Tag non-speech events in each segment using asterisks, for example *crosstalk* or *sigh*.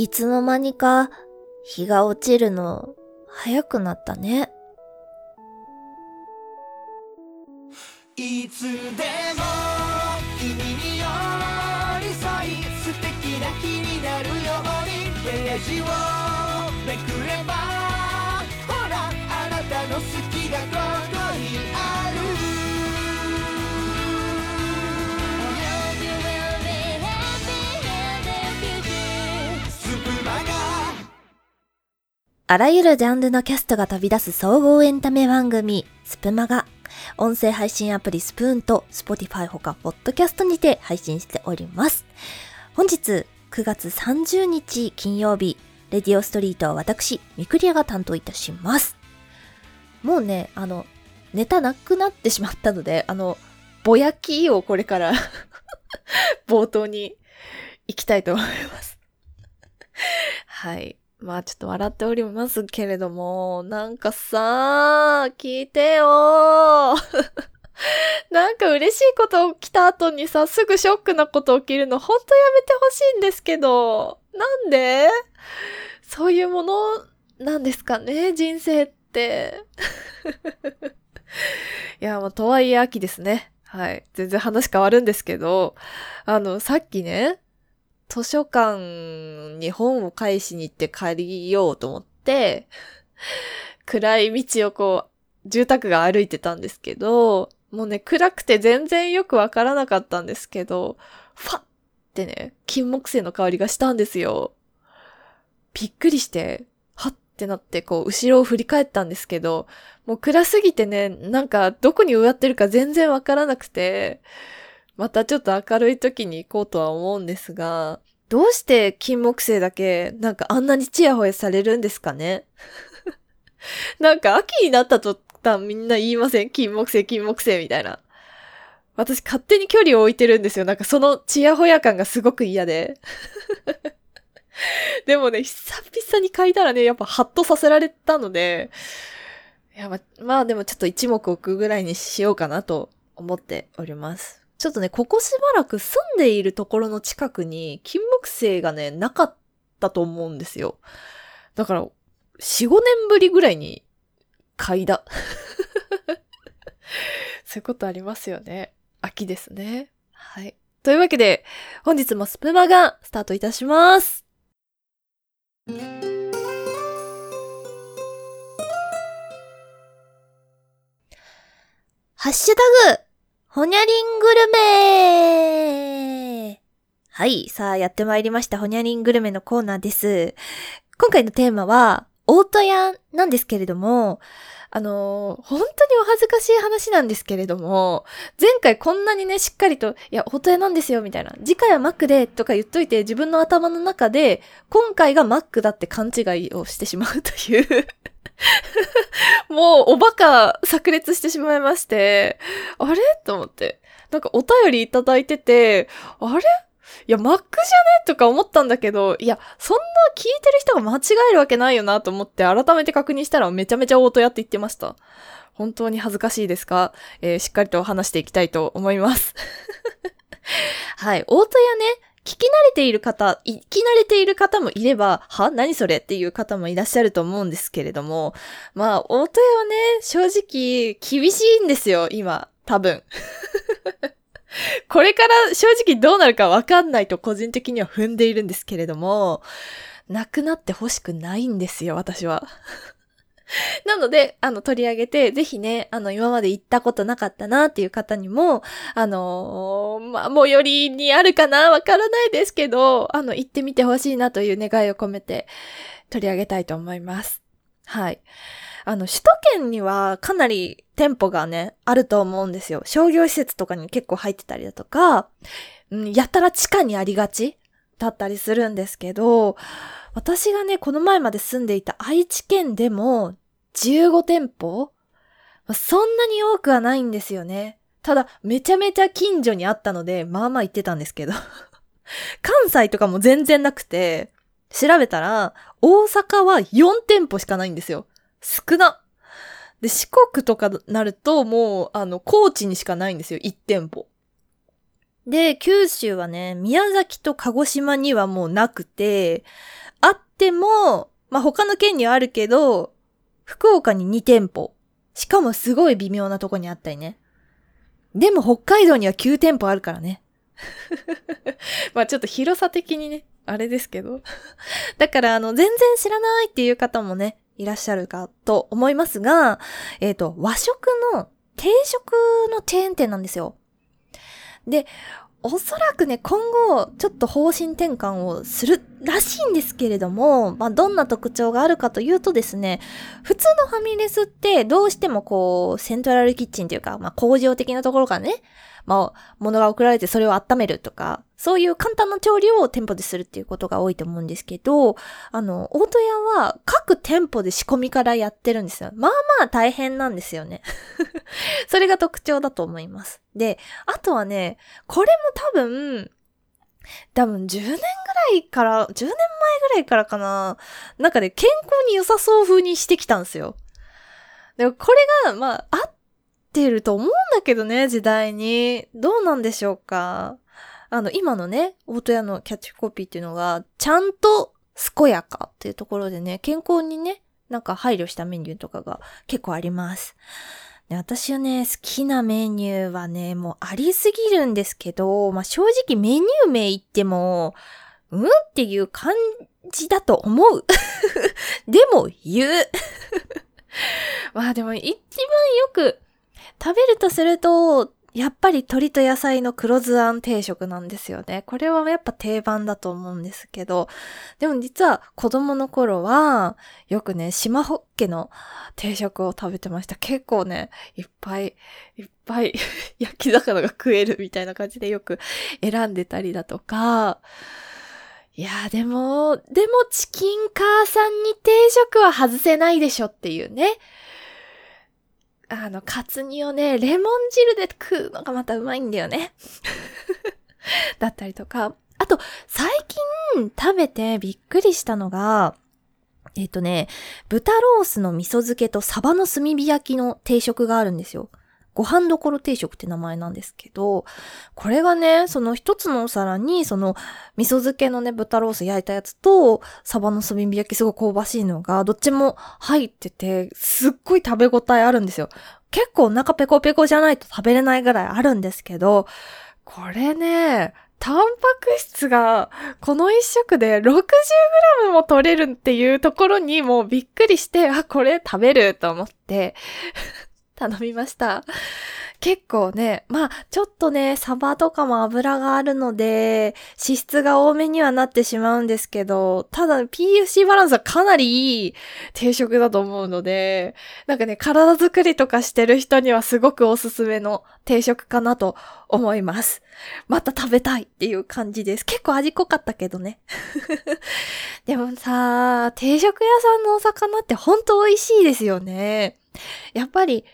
いつの間にか日が落ちるの早くなったね。いつでも君に寄り添い素敵な日になるようにページをめくればほらあなたの好きがここあらゆるジャンルのキャストが飛び出す総合エンタメ番組、スプマガ。音声配信アプリスプーンと Spotify ほかポッドキャストにて配信しております。本日9月30日金曜日、レディオストリートは私、ミクリアが担当いたします。もうね、あの、ネタなくなってしまったので、あの、ぼやきをこれから *laughs* 冒頭に行きたいと思います。はい。まあちょっと笑っておりますけれども、なんかさ聞いてよ *laughs* なんか嬉しいこと起きた後にさ、すぐショックなこと起きるのほんとやめてほしいんですけど、なんで？そういうものなんですかね、人生って。*laughs* いや、まあ、とはいえ秋ですね。はい。全然話変わるんですけど、あの、さっきね、図書館に本を返しに行って借りようと思って、*laughs* 暗い道をこう、住宅が歩いてたんですけど、もうね、暗くて全然よくわからなかったんですけど、ファッってね、金木犀の香りがしたんですよ。びっくりして、はってなってこう、後ろを振り返ったんですけど、もう暗すぎてね、なんかどこに植わってるか全然わからなくて、またちょっと明るい時に行こうとは思うんですが、どうして金木犀だけなんかあんなにチヤホヤされるんですかね？*laughs* なんか秋になったとみんな言いません？金木犀、金木犀みたいな。私勝手に距離を置いてるんですよ。なんかそのチヤホヤ感がすごく嫌で。*laughs* でもね、久々に書いたらね、やっぱハッとさせられたので、いやま、まあでもちょっと一目置くぐらいにしようかなと思っております。ちょっとね、ここしばらく住んでいるところの近くに金木犀がね、なかったと思うんですよ。だから、4、5年ぶりぐらいに嗅いだ。*laughs* そういうことありますよね。秋ですね。はい。というわけで、本日もスプマがスタートいたします。ハッシュタグほにゃりんグルメはい。さあ、やってまいりました。ほにゃりんグルメのコーナーです。今回のテーマは、大戸屋なんですけれども、あのー、本当にお恥ずかしい話なんですけれども、前回こんなにね、しっかりと、いや、大戸屋なんですよ、みたいな。次回はマックで、とか言っといて、自分の頭の中で、今回がマックだって勘違いをしてしまうという *laughs* もう、おバカ炸裂してしまいまして、あれ？と思って。なんかお便りいただいてて、あれ？いや、マックじゃね？とか思ったんだけど、いや、そんな聞いてる人が間違えるわけないよなと思って改めて確認したらめちゃめちゃオートやって言ってました。本当に恥ずかしいですか、えー、しっかりと話していきたいと思います。*laughs* はい。オートやね、聞き慣れている方、聞き慣れている方もいれば、は何それっていう方もいらっしゃると思うんですけれども、まあ、大戸屋はね、正直、厳しいんですよ、今、多分。*laughs* これから正直どうなるかわかんないと個人的には踏んでいるんですけれども、なくなってほしくないんですよ、私は。*laughs* なので、あの、取り上げて、ぜひね、あの、今まで行ったことなかったなっていう方にも、あのー、まあ、最寄りにあるかなわからないですけど、あの、行ってみてほしいなという願いを込めて取り上げたいと思います。はい。あの、首都圏にはかなり店舗がね、あると思うんですよ。商業施設とかに結構入ってたりだとか、うん、やたら地下にありがちだったりするんですけど、私がね、この前まで住んでいた愛知県でも15店舗？そんなに多くはないんですよね。ただ、めちゃめちゃ近所にあったので、まあまあ行ってたんですけど。*laughs* 関西とかも全然なくて、調べたら、大阪は4店舗しかないんですよ。少な。で、四国とかなると、もう、あの、高知にしかないんですよ。1店舗。で、九州はね、宮崎と鹿児島にはもうなくて、あっても、まあ、他の県にはあるけど、福岡に2店舗。しかもすごい微妙なとこにあったりね。でも北海道には9店舗あるからね。*laughs* まあちょっと広さ的にね、あれですけど。だからあの、全然知らないっていう方もね、いらっしゃるかと思いますが、えっ、ー、と、和食の定食のチェーン店なんですよ。で、おそらくね、今後、ちょっと方針転換をするらしいんですけれども、まあ、どんな特徴があるかというとですね、普通のファミレスってどうしてもこう、セントラルキッチンというか、まあ、工場的なところからね、まあ、物が送られてそれを温めるとか、そういう簡単な調理を店舗でするっていうことが多いと思うんですけど、あの、大戸屋は各店舗で仕込みからやってるんですよ。まあまあ大変なんですよね。*laughs* それが特徴だと思います。で、あとはね、これも多分、多分10年ぐらいから、10年前ぐらいからかな。なんかね、健康に良さそう風にしてきたんですよ。でもこれが、まあ、合ってると思うんだけどね、時代に。どうなんでしょうか。あの、今のね、大戸屋のキャッチコピーっていうのが、ちゃんと健やかっていうところでね、健康にね、なんか配慮したメニューとかが結構あります。で私はね、好きなメニューはね、もうありすぎるんですけど、まあ、正直メニュー名言っても、うんっていう感じだと思う。*laughs* でも言う。*laughs* まあでも一番よく食べるとすると、やっぱり鶏と野菜の黒酢あん定食なんですよね。これはやっぱ定番だと思うんですけど、でも実は子供の頃は、よくね、島ホッケの定食を食べてました。結構ね、いっぱい、いっぱい *laughs* 焼き魚が食えるみたいな感じでよく選んでたりだとか、いやでも、でもチキン母さんに定食は外せないでしょっていうね。あの、カツ煮をね、レモン汁で食うのがまたうまいんだよね。*laughs* だったりとか。あと、最近食べてびっくりしたのが、えっ、とね、豚ロースの味噌漬けとサバの炭火焼きの定食があるんですよ。ご飯どころ定食って名前なんですけど、これがね、その一つのお皿に、その味噌漬けのね、豚ロース焼いたやつと、サバの炭火焼きすごい香ばしいのが、どっちも入ってて、すっごい食べ応えあるんですよ。結構お腹ペコペコじゃないと食べれないぐらいあるんですけど、これね、タンパク質がこの一食で 60g も取れるっていうところにもうびっくりして、あ、これ食べると思って頼みました。結構ね、まあ、ちょっとね、サバとかも油があるので、脂質が多めにはなってしまうんですけど、ただ PFC バランスはかなりいい定食だと思うので、なんかね、体作りとかしてる人にはすごくおすすめの定食かなと思います。また食べたいっていう感じです。結構味濃かったけどね。*laughs* でもさ、定食屋さんのお魚ってほんと美味しいですよね。やっぱり、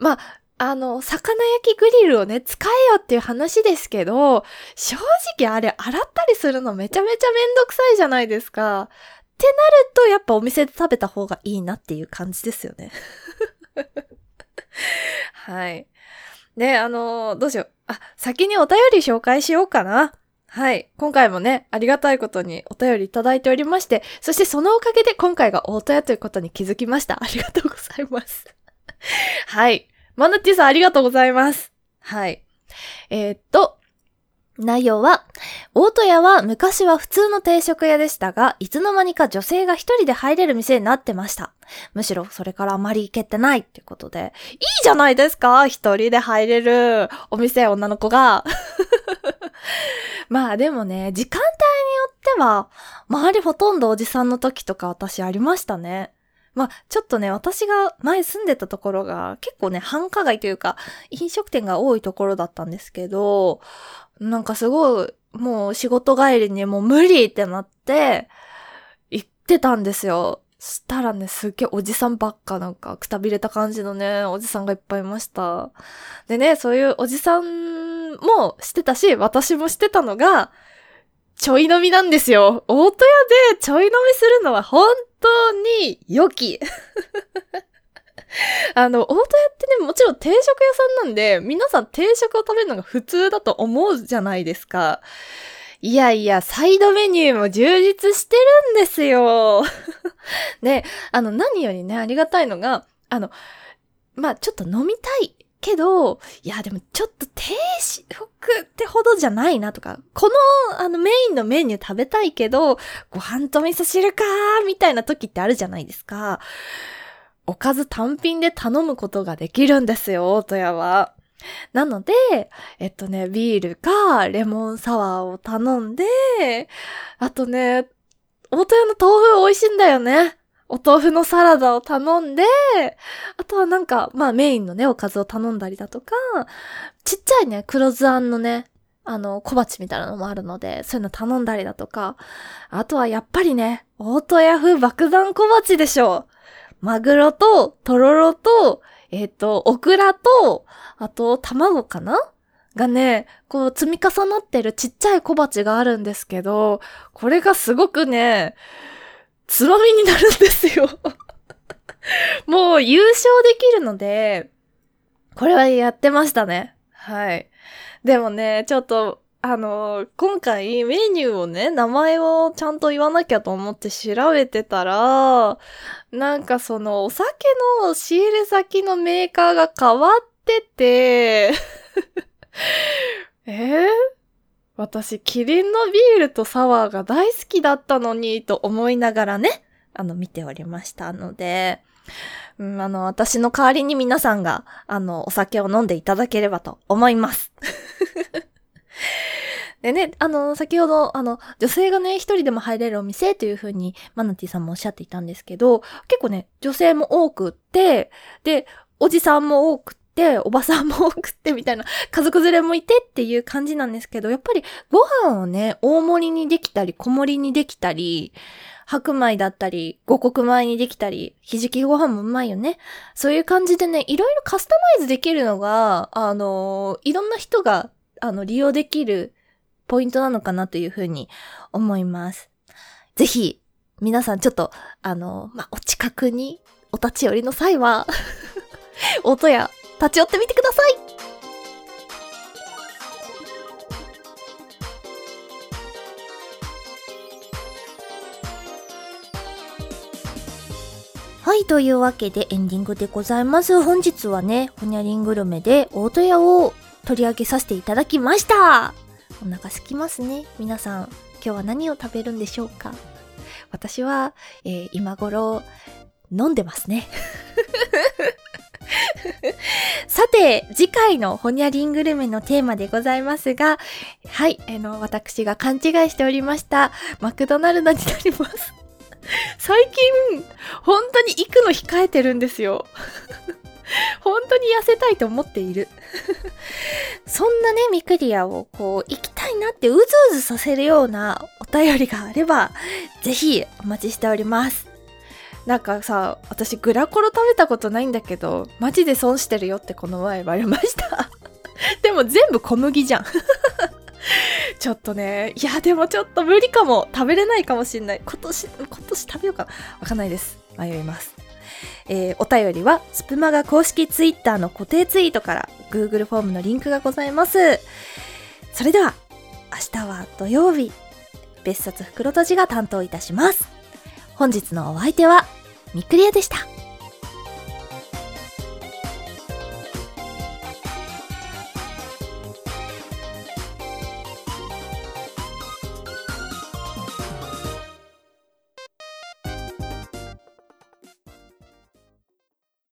まあ、あの、魚焼きグリルをね、使えよっていう話ですけど、正直あれ洗ったりするのめちゃめちゃめんどくさいじゃないですか。ってなると、やっぱお店で食べた方がいいなっていう感じですよね。*laughs* はい。で、あの、どうしよう。あ、先にお便り紹介しようかな。はい。今回もね、ありがたいことにお便りいただいておりまして、そしてそのおかげで今回が大戸屋ということに気づきました。ありがとうございます。*laughs* はい。マナティさんありがとうございます。はい。えー、っと、内容は、大戸屋は昔は普通の定食屋でしたが、いつの間にか女性が一人で入れる店になってました。むしろそれからあまり行けてないってことで、いいじゃないですか一人で入れるお店、女の子が。*laughs* まあでもね、時間帯によっては、周りほとんどおじさんの時とか私ありましたね。まあ、ちょっとね、私が前住んでたところが結構ね、繁華街というか、飲食店が多いところだったんですけど、なんかすごい、もう仕事帰りにもう無理ってなって、行ってたんですよ。したらね、すっげえおじさんばっかなんかくたびれた感じのね、おじさんがいっぱいいました。でね、そういうおじさんもしてたし、私もしてたのが、ちょい飲みなんですよ。大戸屋でちょい飲みするのは本当に良き。*laughs* あの、大戸屋ってね、もちろん定食屋さんなんで、皆さん定食を食べるのが普通だと思うじゃないですか。いやいや、サイドメニューも充実してるんですよ。で、*laughs* あの、何よりね、ありがたいのが、あの、まあ、ちょっと飲みたいけど、いや、でもちょっと低食ってほどじゃないなとか、この、あの、メインのメニュー食べたいけど、ご飯と味噌汁かー、みたいな時ってあるじゃないですか。おかず単品で頼むことができるんですよ、大戸屋は。なので、えっとね、ビールかレモンサワーを頼んで、あとね、大戸屋の豆腐美味しいんだよね。お豆腐のサラダを頼んで、あとはなんか、まあメインのね、おかずを頼んだりだとか、ちっちゃいね、黒酢あんのね、あの、小鉢みたいなのもあるので、そういうの頼んだりだとか、あとはやっぱりね、大戸屋風爆弾小鉢でしょ。マグロと、とろろと、えっ、ー、と、オクラと、あと、卵かな？がね、こう積み重なってるちっちゃい小鉢があるんですけど、これがすごくね、つまみになるんですよ *laughs* もう優勝できるので、これはやってましたね。はい。でもね、ちょっと、あの、今回メニューをね、名前をちゃんと言わなきゃと思って調べてたら、なんかそのお酒の仕入れ先のメーカーが変わってて *laughs* えー、私、キリンのビールとサワーが大好きだったのに、と思いながらね、あの、見ておりましたので、うん、あの、私の代わりに皆さんが、あの、お酒を飲んでいただければと思います。*laughs* でね、あの、先ほど、あの、女性がね、一人でも入れるお店というふうに、マナティさんもおっしゃっていたんですけど、結構ね、女性も多くって、で、おじさんも多くて、おばさんも多くってみたいな、家族連れもいてっていう感じなんですけど、やっぱりご飯をね、大盛りにできたり、小盛りにできたり、白米だったり、五穀米にできたり、ひじきご飯もうまいよね。そういう感じでね、いろいろカスタマイズできるのが、あのいろんな人が、あの、利用できるポイントなのかなというふうに思います。ぜひ、皆さんちょっと、あの、まあ、お近くにお立ち寄りの際は *laughs* 音や立ち寄ってみてくださいはい、というわけでエンディングでございます。本日はね、ホニャリングルメで大戸屋を取り上げさせていただきました。お腹空きますね。皆さん、今日は何を食べるんでしょうか？私は、えー、今頃、飲んでますね。*laughs* さて、次回のホニャリングルメのテーマでございますが、はい、あの、私が勘違いしておりました、マクドナルドになります。*laughs* 最近、本当に行くの控えてるんですよ。*laughs* 本当に痩せたいと思っている。そんなね、ミクリアをこう、行きたいなってうずうずさせるようなお便りがあれば、ぜひお待ちしております。なんかさ、私グラコロ食べたことないんだけど、マジで損してるよってこの前言われました。*laughs* でも全部小麦じゃん。*laughs* ちょっとね、いやでもちょっと無理かも。食べれないかもしんない。今年、今年食べようかな。わかんないです。迷います。えー、お便りはスプマガ公式ツイッターの固定ツイートから Google フォームのリンクがございます。それでは、明日は土曜日、別冊袋閉じが担当いたします。本日のお相手は、ミクリアでした。